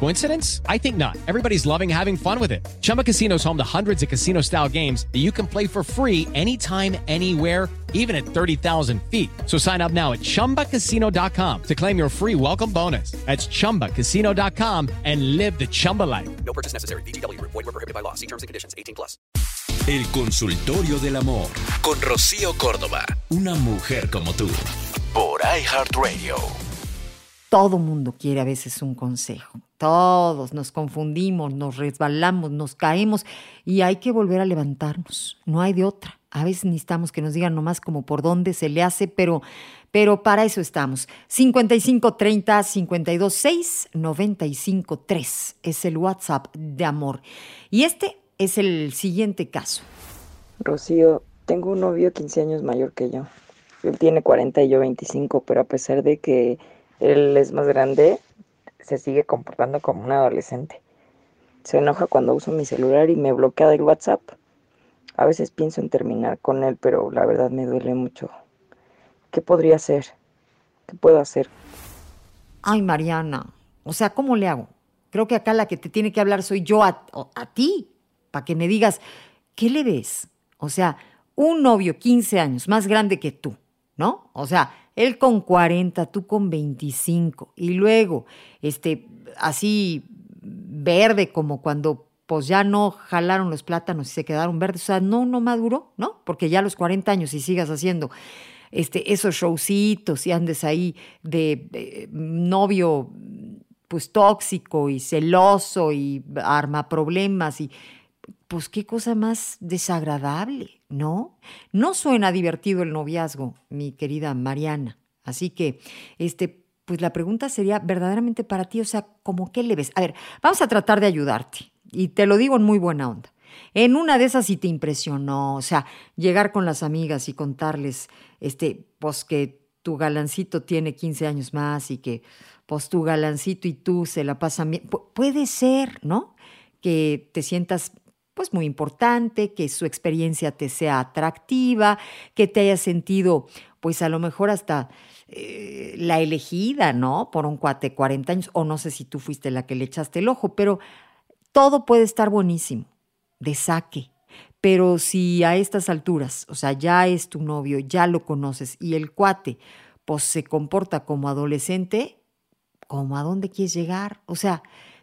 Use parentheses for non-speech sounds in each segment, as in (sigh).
Coincidence? I think not. Everybody's loving having fun with it. Chumba Casino is home to hundreds of casino style games that you can play for free anytime, anywhere, even at 30,000 feet. So sign up now at chumbacasino.com to claim your free welcome bonus. That's chumbacasino.com and live the Chumba life. No purchase necessary. BGW. Void were prohibited by law. See terms and conditions. 18 plus. El consultorio del amor con Rocío Córdoba. Una mujer como tú. Por iHeartRadio. Todo mundo quiere a veces un consejo. Todos nos confundimos, nos resbalamos, nos caemos y hay que volver a levantarnos. No hay de otra. A veces necesitamos que nos digan nomás como por dónde se le hace, pero, pero para eso estamos. 5530 526 953 es el WhatsApp de amor. Y este es el siguiente caso. Rocío, tengo un novio 15 años mayor que yo. Él tiene 40 y yo 25, pero a pesar de que él es más grande, se sigue comportando como un adolescente. Se enoja cuando uso mi celular y me bloquea del WhatsApp. A veces pienso en terminar con él, pero la verdad me duele mucho. ¿Qué podría hacer? ¿Qué puedo hacer? Ay, Mariana, o sea, ¿cómo le hago? Creo que acá la que te tiene que hablar soy yo a, a ti, para que me digas, ¿qué le ves? O sea, un novio 15 años más grande que tú, ¿no? O sea, él con 40, tú con 25, y luego, este, así verde como cuando pues ya no jalaron los plátanos y se quedaron verdes, o sea, no, no maduró, ¿no? Porque ya a los 40 años y sigas haciendo este, esos showcitos y andes ahí de, de novio pues tóxico y celoso y arma problemas y pues qué cosa más desagradable, ¿no? No suena divertido el noviazgo, mi querida Mariana. Así que, este, pues la pregunta sería verdaderamente para ti, o sea, ¿cómo qué le ves? A ver, vamos a tratar de ayudarte. Y te lo digo en muy buena onda. En una de esas sí te impresionó, o sea, llegar con las amigas y contarles, este, pues que tu galancito tiene 15 años más y que, pues tu galancito y tú se la pasan bien. Pu puede ser, ¿no? Que te sientas pues muy importante, que su experiencia te sea atractiva, que te hayas sentido, pues a lo mejor hasta eh, la elegida, ¿no? Por un cuate de 40 años, o no sé si tú fuiste la que le echaste el ojo, pero todo puede estar buenísimo, de saque. Pero si a estas alturas, o sea, ya es tu novio, ya lo conoces y el cuate, pues se comporta como adolescente, ¿cómo a dónde quieres llegar? O sea,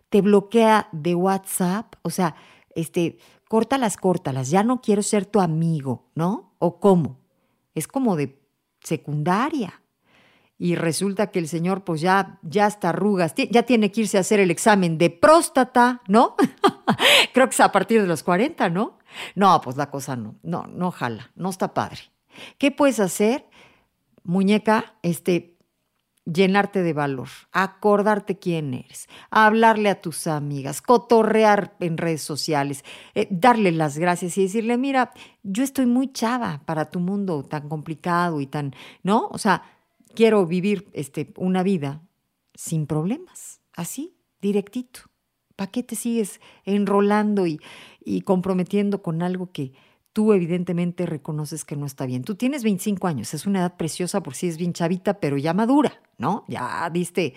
te bloquea de WhatsApp, o sea, este, córtalas, córtalas, ya no quiero ser tu amigo, ¿no? ¿O cómo? Es como de secundaria. Y resulta que el señor, pues ya, ya está arrugas, ya tiene que irse a hacer el examen de próstata, ¿no? (laughs) Creo que es a partir de los 40, ¿no? No, pues la cosa no, no, no jala, no está padre. ¿Qué puedes hacer, muñeca? Este, llenarte de valor, acordarte quién eres, hablarle a tus amigas, cotorrear en redes sociales, eh, darle las gracias y decirle, mira, yo estoy muy chava para tu mundo tan complicado y tan, ¿no? O sea, quiero vivir este, una vida sin problemas, así, directito. ¿Para qué te sigues enrolando y, y comprometiendo con algo que, tú evidentemente reconoces que no está bien. Tú tienes 25 años, es una edad preciosa por si es bien chavita, pero ya madura, ¿no? Ya diste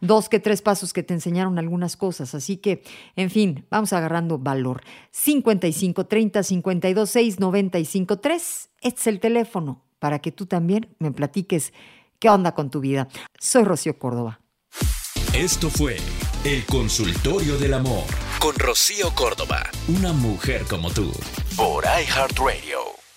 dos que tres pasos que te enseñaron algunas cosas. Así que, en fin, vamos agarrando valor. 55 30 52 6 95 3. Este es el teléfono para que tú también me platiques qué onda con tu vida. Soy Rocío Córdoba. Esto fue El Consultorio del Amor con Rocío Córdoba. Una mujer como tú. Por iHeartRadio.